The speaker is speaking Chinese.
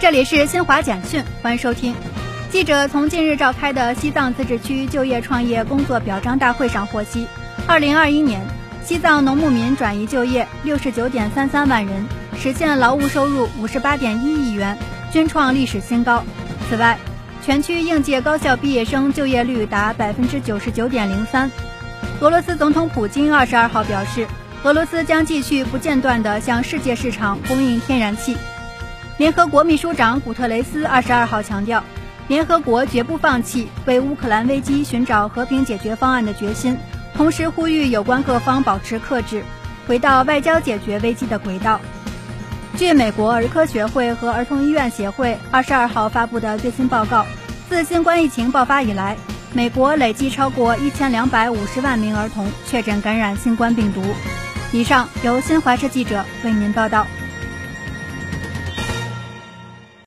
这里是新华简讯，欢迎收听。记者从近日召开的西藏自治区就业创业工作表彰大会上获悉，二零二一年西藏农牧民转移就业六十九点三三万人，实现劳务收入五十八点一亿元，均创历史新高。此外，全区应届高校毕业生就业率达百分之九十九点零三。俄罗斯总统普京二十二号表示，俄罗斯将继续不间断地向世界市场供应天然气。联合国秘书长古特雷斯二十二号强调，联合国绝不放弃为乌克兰危机寻找和平解决方案的决心，同时呼吁有关各方保持克制，回到外交解决危机的轨道。据美国儿科学会和儿童医院协会二十二号发布的最新报告，自新冠疫情爆发以来，美国累计超过一千两百五十万名儿童确诊感染新冠病毒。以上由新华社记者为您报道。